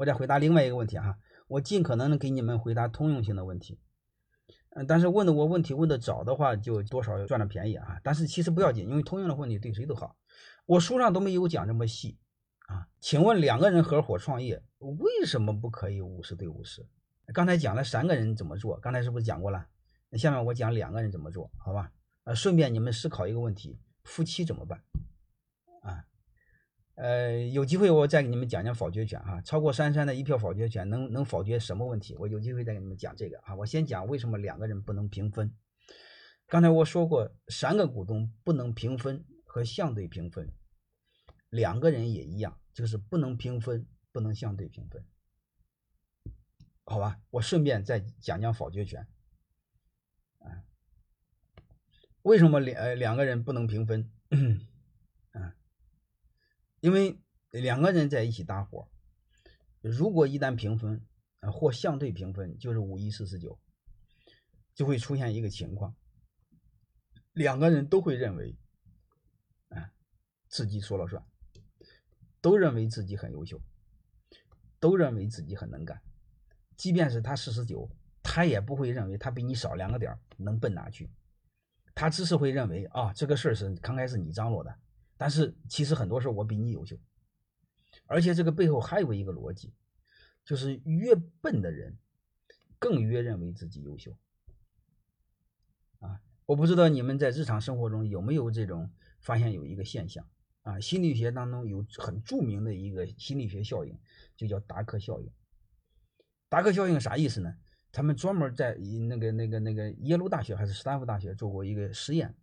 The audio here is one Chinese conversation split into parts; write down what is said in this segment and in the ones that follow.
我再回答另外一个问题哈，我尽可能的给你们回答通用性的问题。嗯，但是问的我问题问的早的话，就多少赚了便宜啊。但是其实不要紧，因为通用的问题对谁都好。我书上都没有讲这么细啊。请问两个人合伙创业，为什么不可以五十对五十？刚才讲了三个人怎么做，刚才是不是讲过了？那下面我讲两个人怎么做，好吧？呃，顺便你们思考一个问题：夫妻怎么办？呃，有机会我再给你们讲讲否决权哈，超过三三的一票否决权能能否决什么问题？我有机会再给你们讲这个啊。我先讲为什么两个人不能平分。刚才我说过，三个股东不能平分和相对平分，两个人也一样，就是不能平分，不能相对平分。好吧，我顺便再讲讲否决权。啊，为什么两呃两个人不能平分？因为两个人在一起搭伙，如果一旦平分啊或相对平分，就是五一四十九，就会出现一个情况，两个人都会认为啊自己说了算，都认为自己很优秀，都认为自己很能干。即便是他四十九，他也不会认为他比你少两个点能奔哪去，他只是会认为啊，这个事儿是刚开始你张罗的，但是其实很多事我比你优秀，而且这个背后还有一个逻辑，就是越笨的人，更越认为自己优秀。啊，我不知道你们在日常生活中有没有这种发现有一个现象啊，心理学当中有很著名的一个心理学效应，就叫达克效应。达克效应啥意思呢？他们专门在那个、那个、那个耶鲁大学还是斯坦福大学做过一个实验，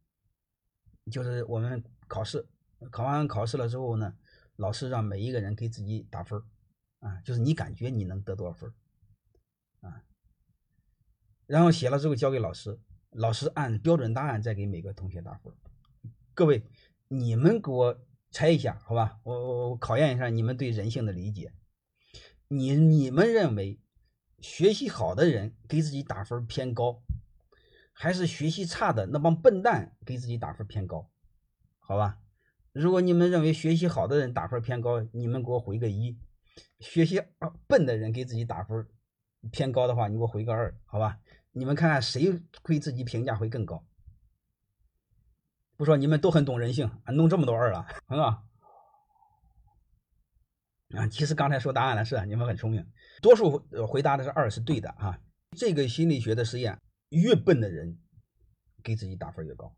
就是我们考试考完考试了之后呢，老师让每一个人给自己打分啊，就是你感觉你能得多少分啊，然后写了之后交给老师，老师按标准答案再给每个同学打分各位，你们给我猜一下，好吧？我我我考验一下你们对人性的理解，你你们认为？学习好的人给自己打分偏高，还是学习差的那帮笨蛋给自己打分偏高？好吧，如果你们认为学习好的人打分偏高，你们给我回个一；学习笨的人给自己打分偏高的话，你给我回个二，好吧？你们看看谁会自己评价会更高？不说你们都很懂人性，弄这么多二了，很好。啊，其实刚才说答案了，是你们很聪明，多数回答的是二是对的啊。这个心理学的实验，越笨的人给自己打分越高。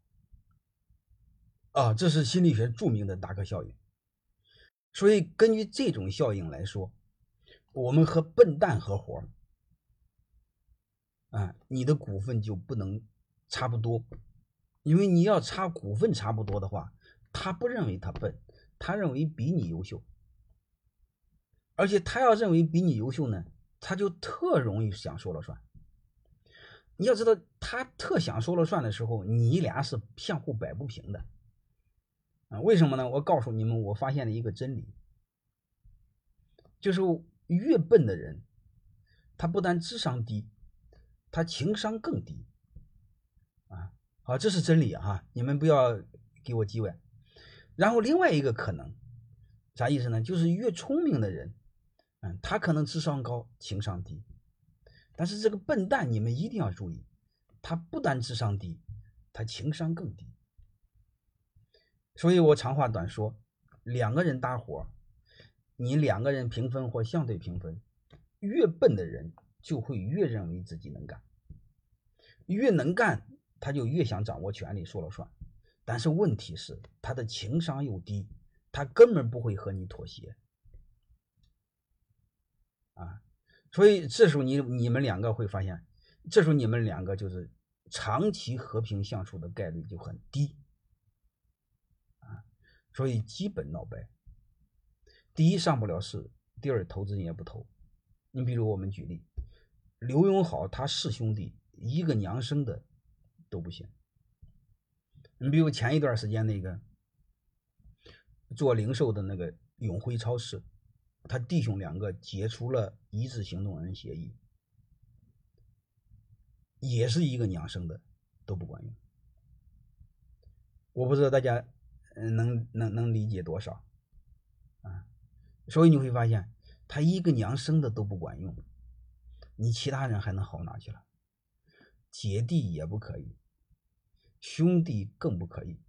啊，这是心理学著名的达克效应。所以根据这种效应来说，我们和笨蛋合伙，啊，你的股份就不能差不多，因为你要差股份差不多的话，他不认为他笨，他认为比你优秀。而且他要认为比你优秀呢，他就特容易想说了算。你要知道，他特想说了算的时候，你俩是相互摆不平的啊？为什么呢？我告诉你们，我发现了一个真理，就是越笨的人，他不但智商低，他情商更低啊！好，这是真理啊！你们不要给我机会。然后另外一个可能，啥意思呢？就是越聪明的人。嗯，他可能智商高，情商低，但是这个笨蛋，你们一定要注意，他不但智商低，他情商更低。所以我长话短说，两个人搭伙，你两个人平分或相对平分，越笨的人就会越认为自己能干，越能干他就越想掌握权力说了算，但是问题是他的情商又低，他根本不会和你妥协。啊，所以这时候你你们两个会发现，这时候你们两个就是长期和平相处的概率就很低，所以基本闹掰。第一上不了市，第二投资人也不投。你比如我们举例，刘永好他四兄弟一个娘生的都不行。你比如前一段时间那个做零售的那个永辉超市。他弟兄两个解除了一致行动人协议，也是一个娘生的，都不管用。我不知道大家能能能理解多少啊？所以你会发现，他一个娘生的都不管用，你其他人还能好哪去了？姐弟也不可以，兄弟更不可以。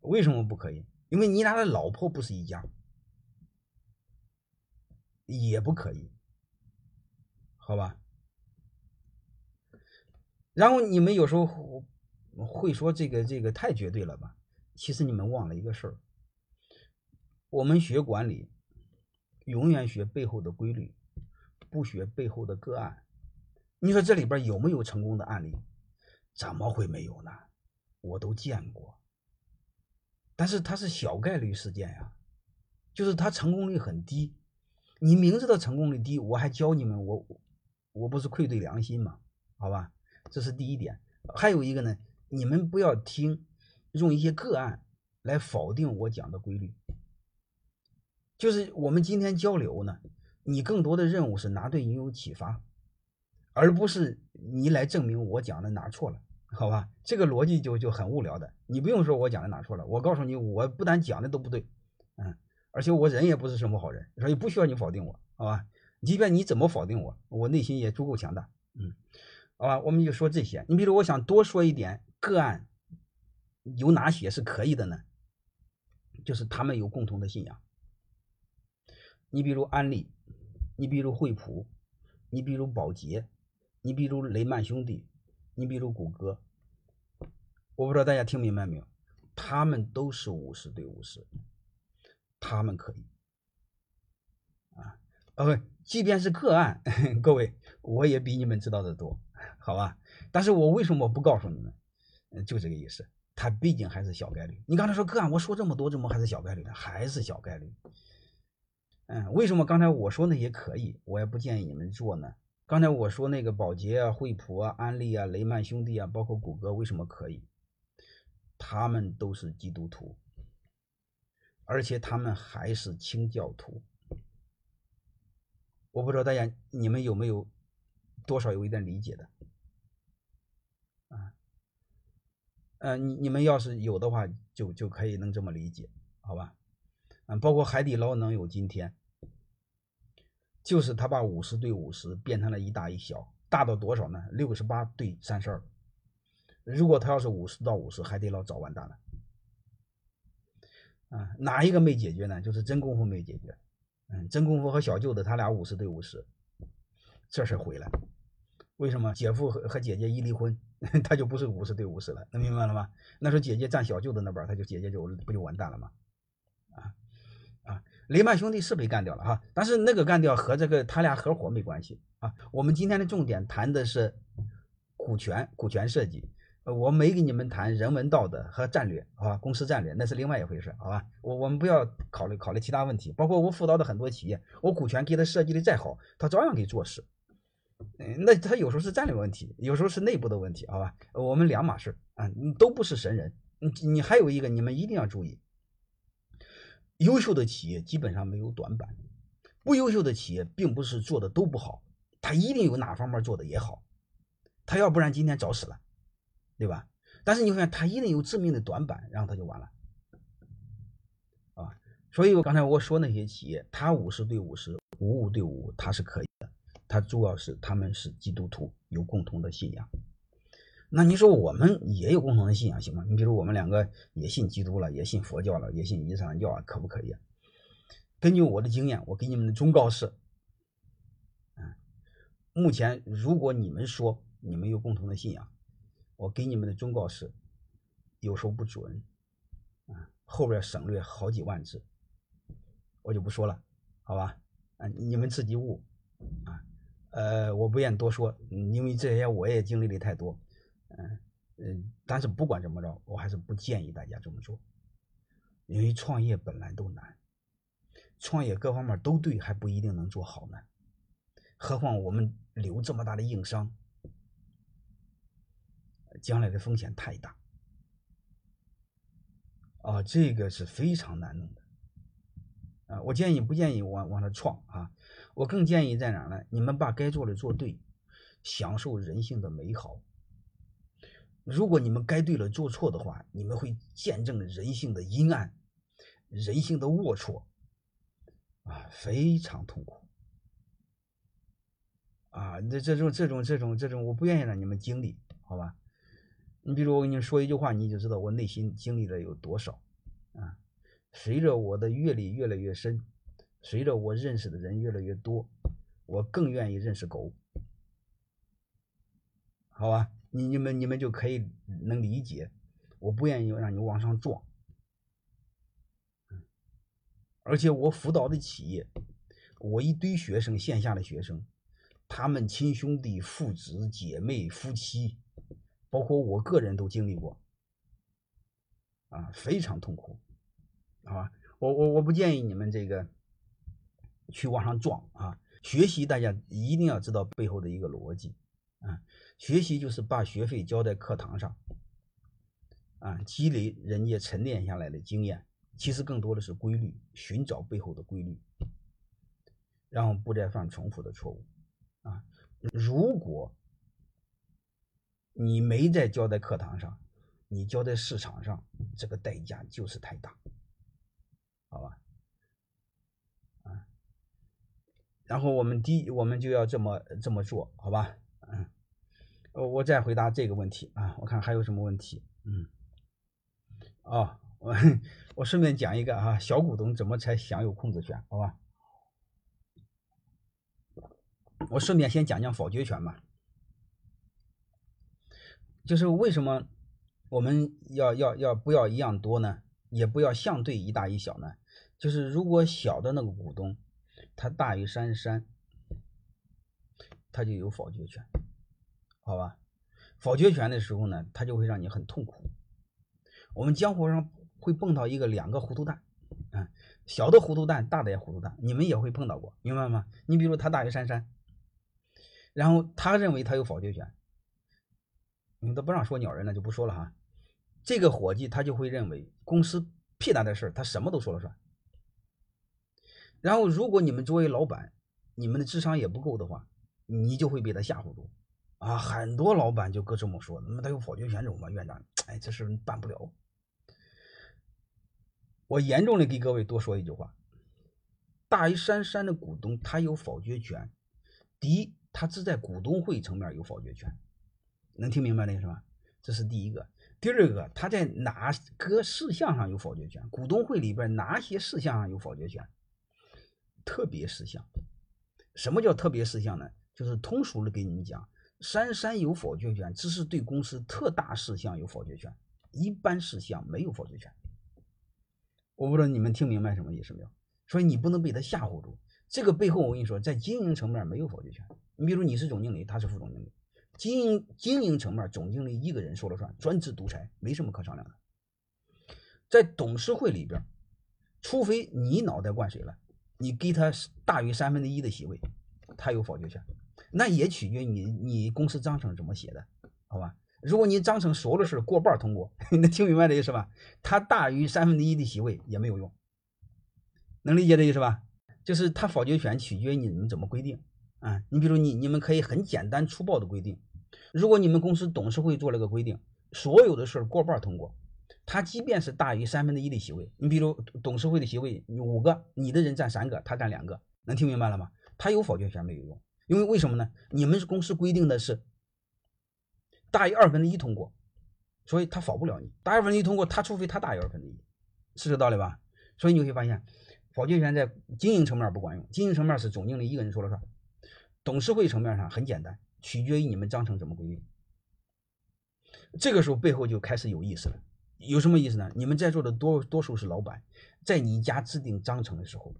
为什么不可以？因为你俩的老婆不是一家，也不可以，好吧？然后你们有时候会说这个这个太绝对了吧？其实你们忘了一个事儿，我们学管理，永远学背后的规律，不学背后的个案。你说这里边有没有成功的案例？怎么会没有呢？我都见过。但是它是小概率事件呀，就是它成功率很低。你明知道成功率低，我还教你们，我我不是愧对良心吗？好吧，这是第一点。还有一个呢，你们不要听，用一些个案来否定我讲的规律。就是我们今天交流呢，你更多的任务是拿对你有启发，而不是你来证明我讲的哪错了。好吧，这个逻辑就就很无聊的。你不用说我讲的哪错了，我告诉你，我不但讲的都不对，嗯，而且我人也不是什么好人，所以不需要你否定我，好吧？即便你怎么否定我，我内心也足够强大，嗯，好吧？我们就说这些。你比如，我想多说一点个案，有哪些是可以的呢？就是他们有共同的信仰。你比如安利，你比如惠普，你比如宝洁，你比如雷曼兄弟。你比如谷歌，我不知道大家听明白没有？他们都是五十对五十，他们可以啊。呃，即便是个案，各位，我也比你们知道的多，好吧？但是我为什么不告诉你们？就这个意思。它毕竟还是小概率。你刚才说个案，我说这么多，怎么还是小概率呢？还是小概率。嗯，为什么刚才我说那些可以，我也不建议你们做呢？刚才我说那个宝洁啊、惠普啊、安利啊、雷曼兄弟啊，包括谷歌，为什么可以？他们都是基督徒，而且他们还是清教徒。我不知道大家你们有没有多少有一点理解的啊？呃，你你们要是有的话，就就可以能这么理解，好吧？嗯，包括海底捞能有今天。就是他把五十对五十变成了一大一小，大到多少呢？六十八对三十二。如果他要是五十到五十，海底捞早完蛋了。啊，哪一个没解决呢？就是真功夫没解决。嗯，真功夫和小舅子他俩五十对五十，这事毁了。为什么？姐夫和和姐姐一离婚，他就不是五十对五十了，能明白了吗？那时候姐姐站小舅子那边，他就姐姐就不就完蛋了吗？啊啊！雷曼兄弟是被干掉了哈，但是那个干掉和这个他俩合伙没关系啊。我们今天的重点谈的是股权、股权设计，我没给你们谈人文道德和战略，好吧？公司战略那是另外一回事，好吧？我我们不要考虑考虑其他问题，包括我辅导的很多企业，我股权给他设计的再好，他照样给做事。嗯，那他有时候是战略问题，有时候是内部的问题，好吧？我们两码事啊，你都不是神人。你你还有一个，你们一定要注意。优秀的企业基本上没有短板，不优秀的企业并不是做的都不好，他一定有哪方面做的也好，他要不然今天早死了，对吧？但是你发现他一定有致命的短板，然后他就完了，啊！所以我刚才我说那些企业，他五十对五十，五五对五，他是可以他主要是他们是基督徒，有共同的信仰。那你说我们也有共同的信仰行吗？你比如我们两个也信基督了，也信佛教了，也信伊斯兰教啊，可不可以？根据我的经验，我给你们的忠告是：嗯，目前如果你们说你们有共同的信仰，我给你们的忠告是，有时候不准，啊，后边省略好几万字，我就不说了，好吧？啊，你们自己悟，啊，呃，我不愿多说，因为这些我也经历的太多。嗯嗯，但是不管怎么着，我还是不建议大家这么做，因为创业本来都难，创业各方面都对，还不一定能做好呢。何况我们留这么大的硬伤，将来的风险太大。啊，这个是非常难弄的。啊，我建议不建议往往上创啊？我更建议在哪呢？你们把该做的做对，享受人性的美好。如果你们该对了做错的话，你们会见证人性的阴暗，人性的龌龊，啊，非常痛苦。啊，这这种这种这种这种，我不愿意让你们经历，好吧？你比如我跟你说一句话，你就知道我内心经历了有多少啊。随着我的阅历越来越深，随着我认识的人越来越多，我更愿意认识狗，好吧？你你们你们就可以能理解，我不愿意让你往上撞。而且我辅导的企业，我一堆学生，线下的学生。他们亲兄弟、父子、姐妹、夫妻，包括我个人都经历过，啊，非常痛苦，好吧？我我我不建议你们这个去往上撞啊！学习大家一定要知道背后的一个逻辑啊！学习就是把学费交在课堂上，啊，积累人家沉淀下来的经验，其实更多的是规律，寻找背后的规律，然后不再犯重复的错误。啊，如果你没在交在课堂上，你交在市场上，这个代价就是太大，好吧？啊，然后我们第我们就要这么这么做，好吧？嗯，我再回答这个问题啊，我看还有什么问题？嗯，哦，我我顺便讲一个啊，小股东怎么才享有控制权？好吧？我顺便先讲讲否决权吧，就是为什么我们要要要不要一样多呢？也不要相对一大一小呢？就是如果小的那个股东他大于三十三，他就有否决权，好吧？否决权的时候呢，他就会让你很痛苦。我们江湖上会碰到一个两个糊涂蛋，啊，小的糊涂蛋，大的也糊涂蛋，你们也会碰到过，明白吗？你比如他大于三三。然后他认为他有否决权，你们都不让说鸟人了，就不说了哈。这个伙计他就会认为公司屁大的事他什么都说了算。然后如果你们作为老板，你们的智商也不够的话，你就会被他吓唬住啊。很多老板就搁这么说，那么他有否决权怎么办？院长，哎，这事办不了。我严重的给各位多说一句话：大于三三的股东他有否决权，第一。他只在股东会层面有否决权，能听明白那个是吧？这是第一个。第二个，他在哪个事项上有否决权？股东会里边哪些事项上有否决权？特别事项。什么叫特别事项呢？就是通俗的给你们讲，三三有否决权，只是对公司特大事项有否决权，一般事项没有否决权。我不知道你们听明白什么意思没有？所以你不能被他吓唬住。这个背后，我跟你说，在经营层面没有否决权。你比如你是总经理，他是副总经理，经营经营层面，总经理一个人说了算，专制独裁，没什么可商量的。在董事会里边，除非你脑袋灌水了，你给他大于三分之一的席位，他有否决权，那也取决于你你公司章程怎么写的，好吧？如果你章程所有的事过半通过，能听明白这意思吧？他大于三分之一的席位也没有用，能理解这意思吧？就是他否决权取决于你们怎么规定。啊，你比如你你们可以很简单粗暴的规定，如果你们公司董事会做了个规定，所有的事过半通过，他即便是大于三分之一的席位，你比如董事会的席位五个，你的人占三个，他占两个，能听明白了吗？他有否决权没有用，因为为什么呢？你们公司规定的是大于二分之一通过，所以他否不了你。大于二分之一通过，他除非他大于二分之一，是这道理吧？所以你会发现，否决权在经营层面不管用，经营层面是总经理一个人说了算。董事会层面上很简单，取决于你们章程怎么规定。这个时候背后就开始有意思了，有什么意思呢？你们在座的多多数是老板，在你家制定章程的时候，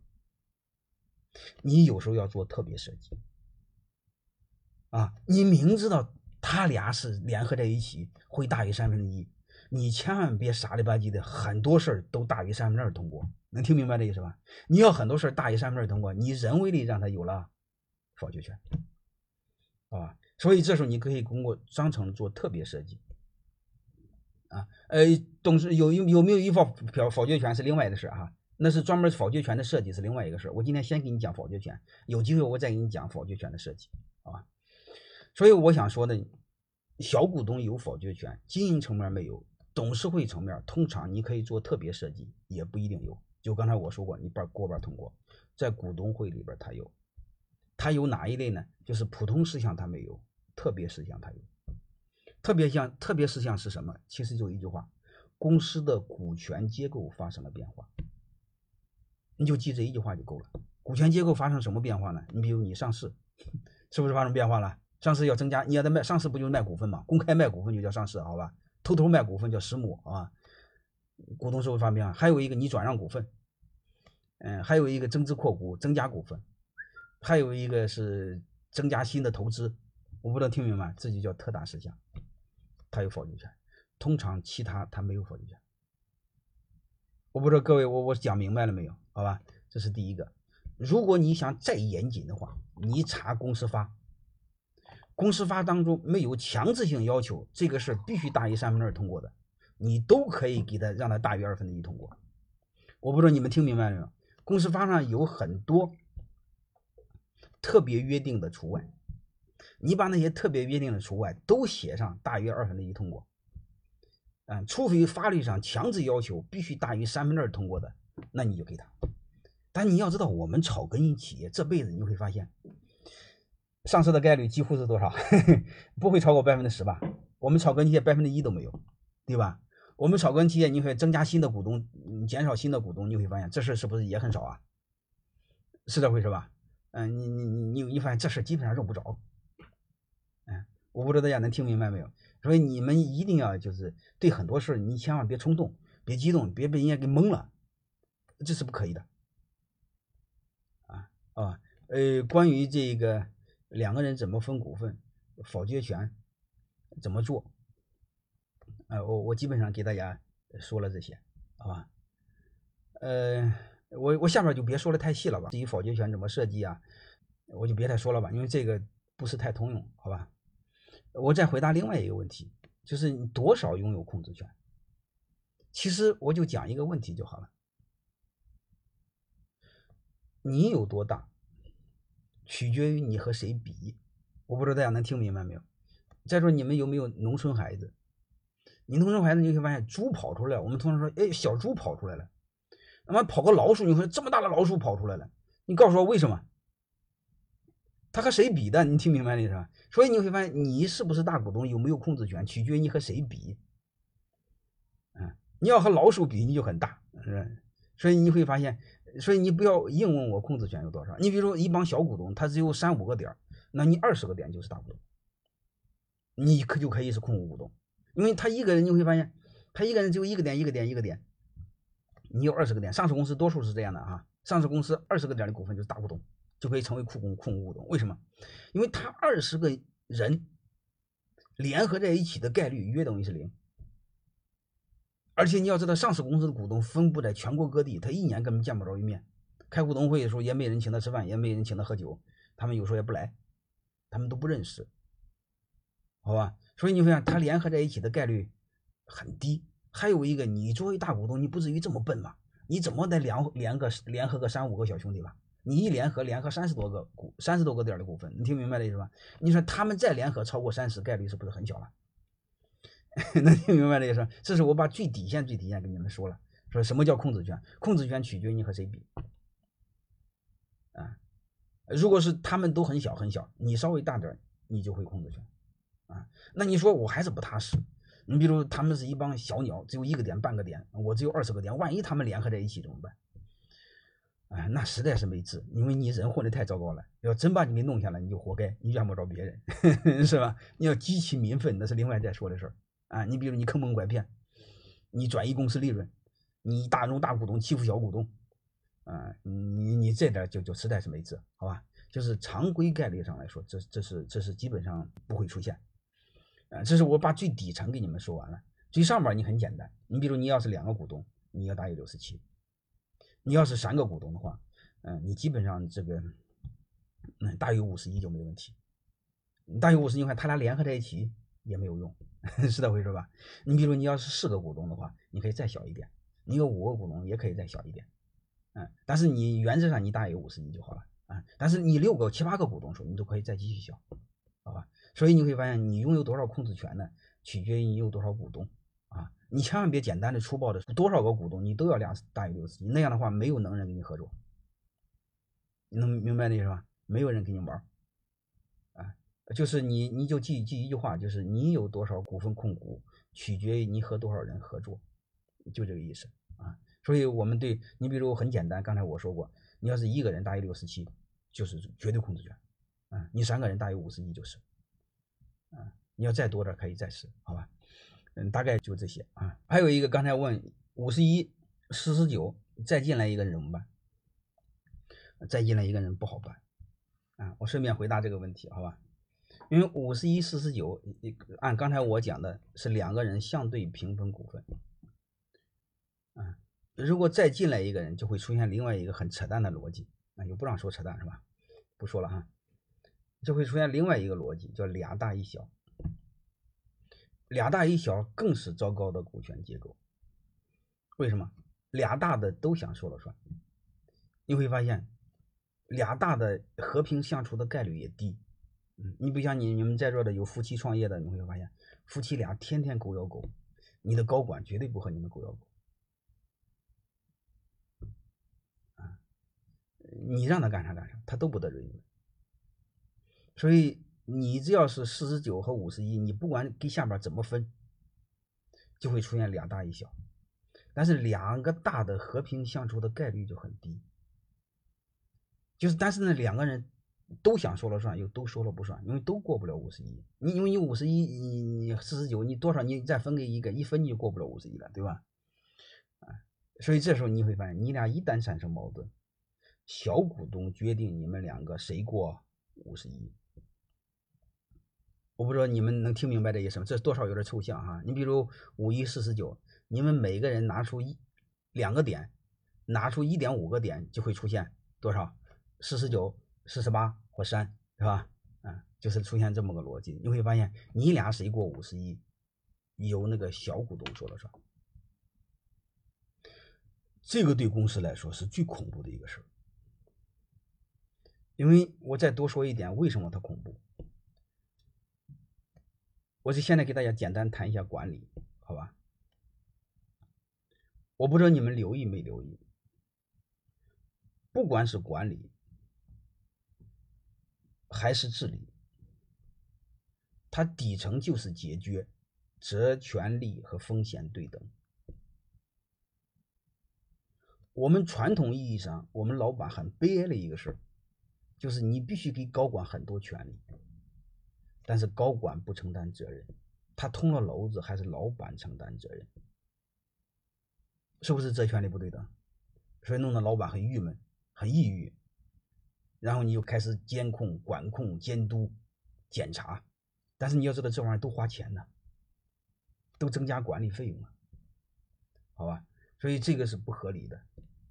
你有时候要做特别设计啊，你明知道他俩是联合在一起会大于三分之一，你千万别傻里吧唧的，很多事儿都大于三分之二通过，能听明白这意思吧？你要很多事儿大于三分之二通过，你人为的让他有了。否决权，啊，所以这时候你可以通过章程做特别设计，啊，呃，董事有有有没有依法表否决权是另外的事哈，那是专门否决权的设计是另外一个事我今天先给你讲否决权，有机会我再给你讲否决权的设计，好吧？所以我想说的，小股东有否决权，经营层面没有，董事会层面通常你可以做特别设计，也不一定有。就刚才我说过，你半过半通过。在股东会里边他有，他有哪一类呢？就是普通事项他没有，特别事项他有。特别项特别事项是什么？其实就一句话：公司的股权结构发生了变化。你就记这一句话就够了。股权结构发生什么变化呢？你比如你上市，是不是发生变化了？上市要增加，你要在卖上市不就是卖股份吗？公开卖股份就叫上市，好吧？偷偷卖股份叫私募，啊。股东是不发生变化？还有一个你转让股份，嗯，还有一个增资扩股增加股份，还有一个是增加新的投资。我不知道听明白？这就叫特大事项。他有否决权，通常其他他没有否决权。我不知道各位，我我讲明白了没有？好吧，这是第一个。如果你想再严谨的话，你查公司法，公司法当中没有强制性要求，这个事必须大于三分之二通过的，你都可以给他让他大于二分之一通过。我不知道你们听明白了没有？公司法上有很多特别约定的除外。你把那些特别约定的除外都写上，大于二分之一通过，嗯，除非法律上强制要求必须大于三分之二通过的，那你就给他。但你要知道，我们草根企业这辈子你会发现，上市的概率几乎是多少？不会超过百分之十吧？我们草根企业百分之一都没有，对吧？我们草根企业你会增加新的股东，减少新的股东，你会发现这事是不是也很少啊？是这回事吧？嗯，你你你你你发现这事基本上用不着。我不知道大家能听明白没有？所以你们一定要就是对很多事，你千万别冲动，别激动，别被人家给蒙了，这是不可以的。啊啊，呃，关于这个两个人怎么分股份、否决权怎么做，呃，我我基本上给大家说了这些，好吧？呃，我我下面就别说的太细了吧。至于否决权怎么设计啊，我就别太说了吧，因为这个不是太通用，好吧？我再回答另外一个问题，就是你多少拥有控制权？其实我就讲一个问题就好了。你有多大，取决于你和谁比。我不知道大家能听明白没有？再说你们有没有农村孩子？你农村孩子你会发现，猪跑出来了，我们通常说，哎，小猪跑出来了。那么跑个老鼠，你说这么大的老鼠跑出来了，你告诉我为什么？他和谁比的？你听明白了是吧？所以你会发现，你是不是大股东，有没有控制权，取决于你和谁比。嗯，你要和老鼠比，你就很大，是吧？所以你会发现，所以你不要硬问我控制权有多少。你比如说一帮小股东，他只有三五个点那你二十个点就是大股东，你可就可以是控股股东，因为他一个人你会发现，他一个人只有一个点，一个点，一个点，你有二十个点。上市公司多数是这样的啊，上市公司二十个点的股份就是大股东。就可以成为库工控股股东，为什么？因为他二十个人联合在一起的概率约等于是零，而且你要知道，上市公司的股东分布在全国各地，他一年根本见不着一面，开股东会的时候也没人请他吃饭，也没人请他喝酒，他们有时候也不来，他们都不认识，好吧？所以你会发现他联合在一起的概率很低。还有一个，你作为大股东，你不至于这么笨吧？你怎么得联联个联合个三五个小兄弟吧？你一联合联合三十多个股三十多个点的股份，你听明白了意思吧？你说他们再联合超过三十，概率是不是很小了？能听明白的意思？这是我把最底线最底线跟你们说了，说什么叫控制权？控制权取决于你和谁比啊。如果是他们都很小很小，你稍微大点，你就会控制权啊。那你说我还是不踏实。你比如他们是一帮小鸟，只有一个点半个点，我只有二十个点，万一他们联合在一起怎么办？哎，那实在是没治，因为你人混的太糟糕了。要真把你给弄下来，你就活该，你怨不着别人，是吧？你要激起民愤，那是另外再说的事儿啊。你比如你坑蒙拐骗，你转移公司利润，你大中大股东欺负小股东，啊，你你这点就就实在是没治，好吧？就是常规概率上来说，这这是这是基本上不会出现，啊，这是我把最底层给你们说完了，最上边你很简单，你比如你要是两个股东，你要大于六十七。你要是三个股东的话，嗯，你基本上这个，嗯，大于五十亿就没问题。大于五十亿，你看他俩联合在一起也没有用，是这回事吧？你比如你要是四个股东的话，你可以再小一点；你有五个股东也可以再小一点，嗯，但是你原则上你大于五十亿就好了啊。但是你六个、七八个股东时候，你都可以再继续小，好吧？所以你会发现，你拥有多少控制权呢？取决于你有多少股东。你千万别简单的粗暴的多少个股东你都要量大于六十亿，那样的话没有能人跟你合作。你能明白那意思吧？没有人跟你玩啊，就是你你就记记一句话，就是你有多少股份控股，取决于你和多少人合作，就这个意思啊。所以我们对你，比如很简单，刚才我说过，你要是一个人大于六十七，就是绝对控制权啊。你三个人大于五十一就是，啊，你要再多点可以再试，好吧？嗯，大概就这些啊。还有一个刚才问五十一四十九再进来一个人怎么办？再进来一个人不好办。啊，我顺便回答这个问题，好吧？因为五十一、四十九，按刚才我讲的是两个人相对平分股份。啊，如果再进来一个人，就会出现另外一个很扯淡的逻辑。啊，又不让说扯淡是吧？不说了哈，就会出现另外一个逻辑，叫俩大一小。俩大一小更是糟糕的股权结构。为什么？俩大的都想说了算，你会发现。俩大的和平相处的概率也低，嗯，你不像你你们在座的有夫妻创业的，你会发现夫妻俩天天狗咬狗，你的高管绝对不和你们狗咬狗，你让他干啥干啥，他都不得罪你。所以你只要是四十九和五十一，你不管给下边怎么分，就会出现两大一小，但是两个大的和平相处的概率就很低。就是，但是呢，两个人都想说了算，又都说了不算，因为都过不了五十一。你因为你五十一，你你四十九，你多少你再分给一个，一分你就过不了五十一了，对吧？啊，所以这时候你会发现，你俩一旦产生矛盾，小股东决定你们两个谁过五十一。我不知道你们能听明白这意思吗？这多少有点抽象哈。你比如五一四十九，你们每个人拿出一两个点，拿出一点五个点，就会出现多少？四十九、四十八或三，是吧？嗯，就是出现这么个逻辑。你会发现，你俩谁过五十一，由那个小股东说了算。这个对公司来说是最恐怖的一个事儿。因为我再多说一点，为什么它恐怖？我就现在给大家简单谈一下管理，好吧？我不知道你们留意没留意，不管是管理。还是治理，它底层就是解决责权利和风险对等。我们传统意义上，我们老板很悲哀的一个事儿，就是你必须给高管很多权利，但是高管不承担责任，他捅了篓子还是老板承担责任，是不是责权利不对等？所以弄得老板很郁闷，很抑郁。然后你就开始监控、管控、监督、检查，但是你要知道这玩意儿都花钱呢，都增加管理费用了，好吧？所以这个是不合理的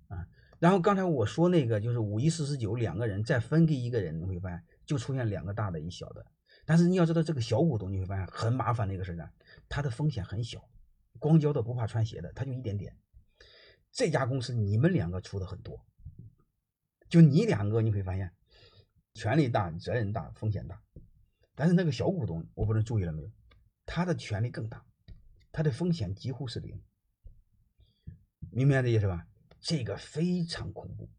啊。然后刚才我说那个就是五一四十九两个人再分给一个人，你会发现就出现两个大的一小的，但是你要知道这个小股东你会发现很麻烦的一个事呢，他的风险很小，光脚的不怕穿鞋的，他就一点点。这家公司你们两个出的很多。就你两个，你会发现，权力大、责任大、风险大，但是那个小股东，我不知道注意了没有，他的权力更大，他的风险几乎是零，明白这意思吧？这个非常恐怖。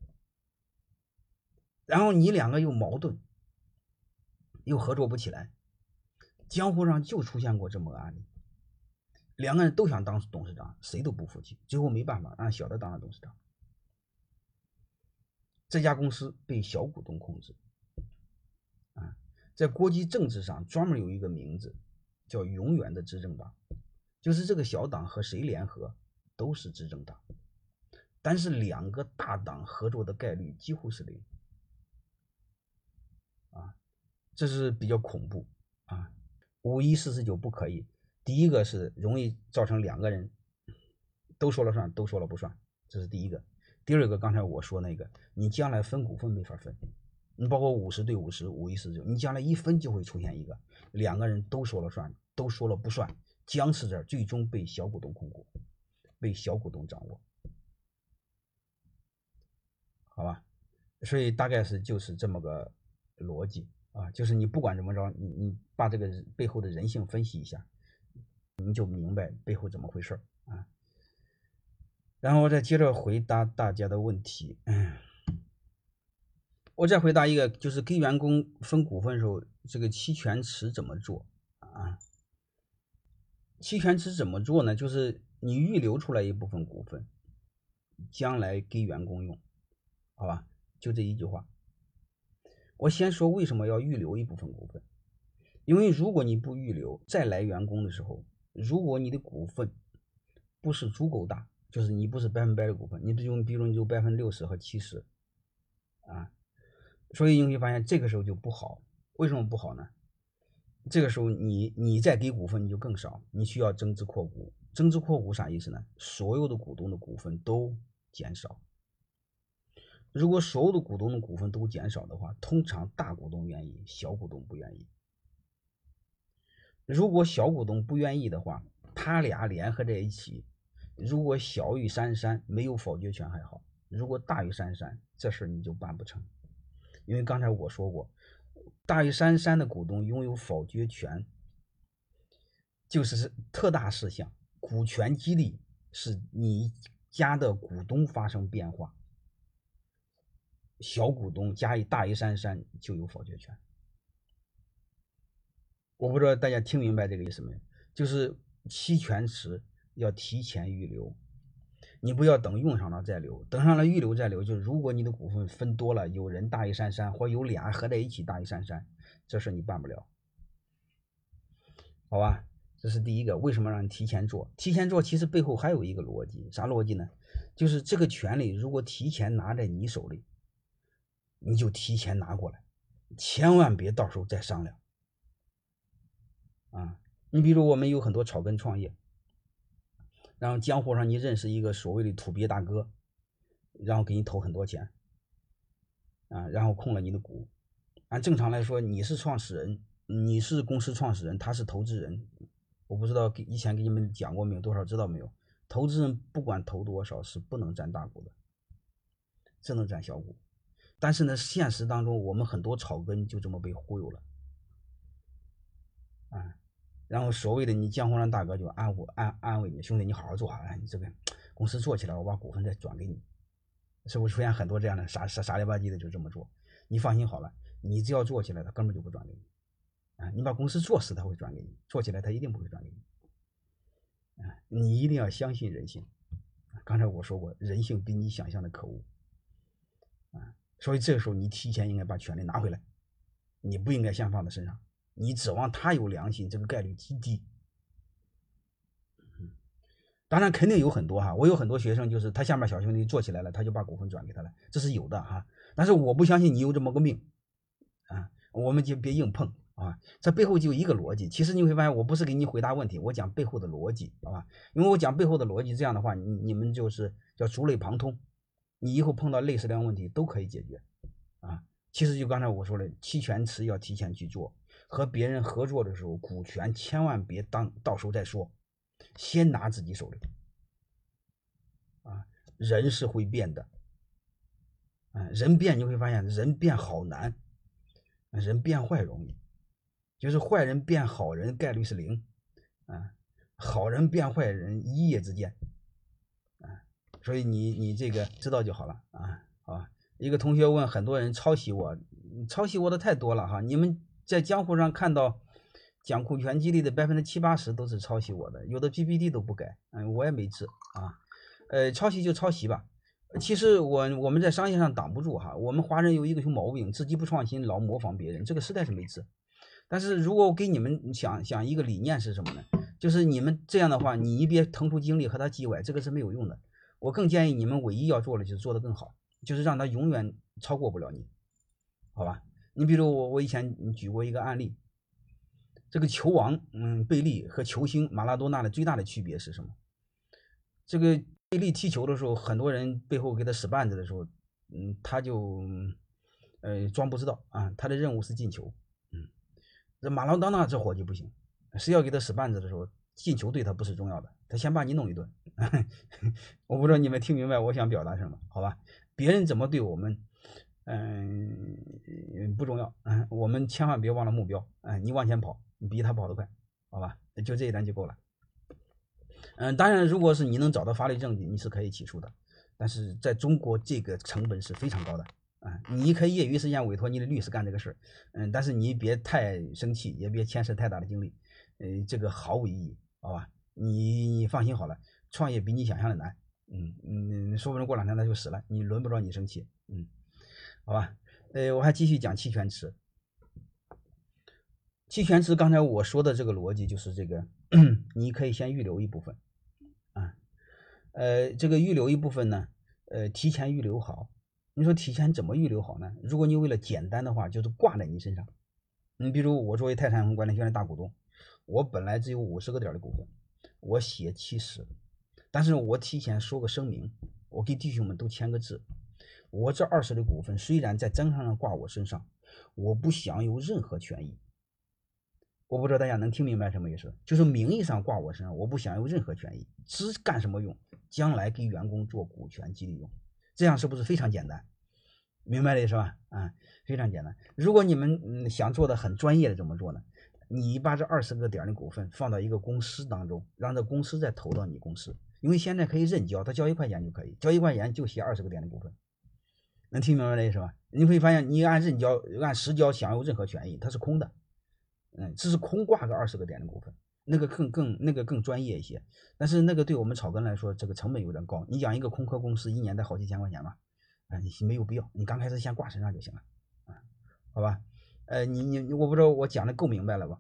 然后你两个又矛盾，又合作不起来，江湖上就出现过这么个案例，两个人都想当董事长，谁都不服气，最后没办法让小的当了董事长。这家公司被小股东控制，啊，在国际政治上专门有一个名字，叫“永远的执政党”，就是这个小党和谁联合都是执政党，但是两个大党合作的概率几乎是零，啊，这是比较恐怖啊。五一四十九不可以，第一个是容易造成两个人都说了算，都说了不算，这是第一个。第二个，刚才我说那个，你将来分股份没法分，你包括五十对五十，五一四九，你将来一分就会出现一个两个人都说了算，都说了不算，僵持着，最终被小股东控股，被小股东掌握，好吧？所以大概是就是这么个逻辑啊，就是你不管怎么着，你你把这个背后的人性分析一下，你就明白背后怎么回事啊。然后我再接着回答大家的问题。嗯，我再回答一个，就是给员工分股份的时候，这个期权池怎么做啊？期权池怎么做呢？就是你预留出来一部分股份，将来给员工用，好吧？就这一句话。我先说为什么要预留一部分股份，因为如果你不预留，再来员工的时候，如果你的股份不是足够大，就是你不是百分百的股份，你比如比如你有百分之六十和七十，啊，所以你会发现这个时候就不好。为什么不好呢？这个时候你你再给股份你就更少，你需要增资扩股。增资扩股啥意思呢？所有的股东的股份都减少。如果所有的股东的股份都减少的话，通常大股东愿意，小股东不愿意。如果小股东不愿意的话，他俩联合在一起，如果小于三三没有否决权还好；如果大于三三，这事你就办不成。因为刚才我说过，大于三三的股东拥有否决权，就是特大事项，股权激励是你家的股东发生变化。小股东加一大于三三就有否决权。我不知道大家听明白这个意思没？就是期权池要提前预留，你不要等用上了再留，等上了预留再留。就是如果你的股份分多了，有人大于三三，或有俩合在一起大于三三，这事你办不了，好吧？这是第一个，为什么让你提前做？提前做其实背后还有一个逻辑，啥逻辑呢？就是这个权利如果提前拿在你手里。你就提前拿过来，千万别到时候再商量。啊，你比如我们有很多草根创业，然后江湖上你认识一个所谓的土鳖大哥，然后给你投很多钱，啊，然后控了你的股。按正常来说，你是创始人，你是公司创始人，他是投资人。我不知道给以前给你们讲过没有，多少知道没有？投资人不管投多少是不能占大股的，只能占小股。但是呢，现实当中我们很多草根就这么被忽悠了，啊，然后所谓的你江湖上大哥就安抚安安慰你兄弟，你好好做啊，你这个公司做起来，我把股份再转给你，是不是出现很多这样的傻傻傻里吧唧的就这么做？你放心好了，你只要做起来，他根本就不转给你，啊，你把公司做死他会转给你，做起来他一定不会转给你，啊，你一定要相信人性，刚才我说过，人性比你想象的可恶，所以这个时候，你提前应该把权利拿回来，你不应该先放在身上。你指望他有良心，这个概率极低。当然肯定有很多哈，我有很多学生，就是他下面小兄弟做起来了，他就把股份转给他了，这是有的哈。但是我不相信你有这么个命啊，我们就别硬碰啊。这背后就一个逻辑，其实你会发现，我不是给你回答问题，我讲背后的逻辑，好吧？因为我讲背后的逻辑，这样的话，你你们就是叫触类旁通。你以后碰到类似这样问题都可以解决，啊，其实就刚才我说的，期权池要提前去做，和别人合作的时候，股权千万别当到时候再说，先拿自己手里，啊，人是会变的，啊，人变你会发现人变好难，人变坏容易，就是坏人变好人概率是零，啊，好人变坏人一夜之间。所以你你这个知道就好了啊，好吧？一个同学问，很多人抄袭我，抄袭我的太多了哈。你们在江湖上看到讲股权激励的百分之七八十都是抄袭我的，有的 PPT 都不改，嗯，我也没治啊。呃，抄袭就抄袭吧。其实我我们在商业上挡不住哈。我们华人有一个熊毛病，自己不创新，老模仿别人，这个实在是没治。但是如果我给你们想想一个理念是什么呢？就是你们这样的话，你别腾出精力和他叽歪，这个是没有用的。我更建议你们唯一要做的就是做得更好，就是让他永远超过不了你，好吧？你比如我，我以前举过一个案例，这个球王，嗯，贝利和球星马拉多纳的最大的区别是什么？这个贝利踢球的时候，很多人背后给他使绊子的时候，嗯，他就呃装不知道啊，他的任务是进球，嗯，这马拉多纳这伙计不行，谁要给他使绊子的时候，进球对他不是重要的。他先把你弄一顿，我不知道你们听明白我想表达什么，好吧？别人怎么对我们，嗯，不重要，嗯，我们千万别忘了目标，嗯，你往前跑，你比他跑得快，好吧？就这一单就够了。嗯，当然，如果是你能找到法律证据，你是可以起诉的，但是在中国这个成本是非常高的，啊，你可以业余时间委托你的律师干这个事儿，嗯，但是你别太生气，也别牵涉太大的精力，呃，这个毫无意义，好吧？你你放心好了，创业比你想象的难，嗯嗯，说不定过两天他就死了，你轮不着你生气，嗯，好吧？呃，我还继续讲期权池。期权池刚才我说的这个逻辑就是这个，你可以先预留一部分，啊，呃，这个预留一部分呢，呃，提前预留好。你说提前怎么预留好呢？如果你为了简单的话，就是挂在你身上。你比如我作为泰山管理学院的大股东，我本来只有五十个点的股份，我写七十，但是我提前说个声明，我给弟兄们都签个字，我这二十的股份虽然在账上挂我身上，我不享有任何权益。我不知道大家能听明白什么意思？就是名义上挂我身上，我不享有任何权益，只干什么用？将来给员工做股权激励用，这样是不是非常简单？明白了是吧？啊，非常简单。如果你们嗯想做的很专业的怎么做呢？你把这二十个点的股份放到一个公司当中，让这公司再投到你公司，因为现在可以认交，他交一块钱就可以，交一块钱就写二十个点的股份，能听明白这意思吧？你会发现，你按认交、按实交享有任何权益，它是空的。嗯，只是空挂个二十个点的股份，那个更更那个更专业一些，但是那个对我们草根来说，这个成本有点高。你讲一个空壳公司一年得好几千块钱吧？啊，你没有必要，你刚开始先挂身上就行了，啊，好吧？呃，你你我不知道我讲的够明白了吧？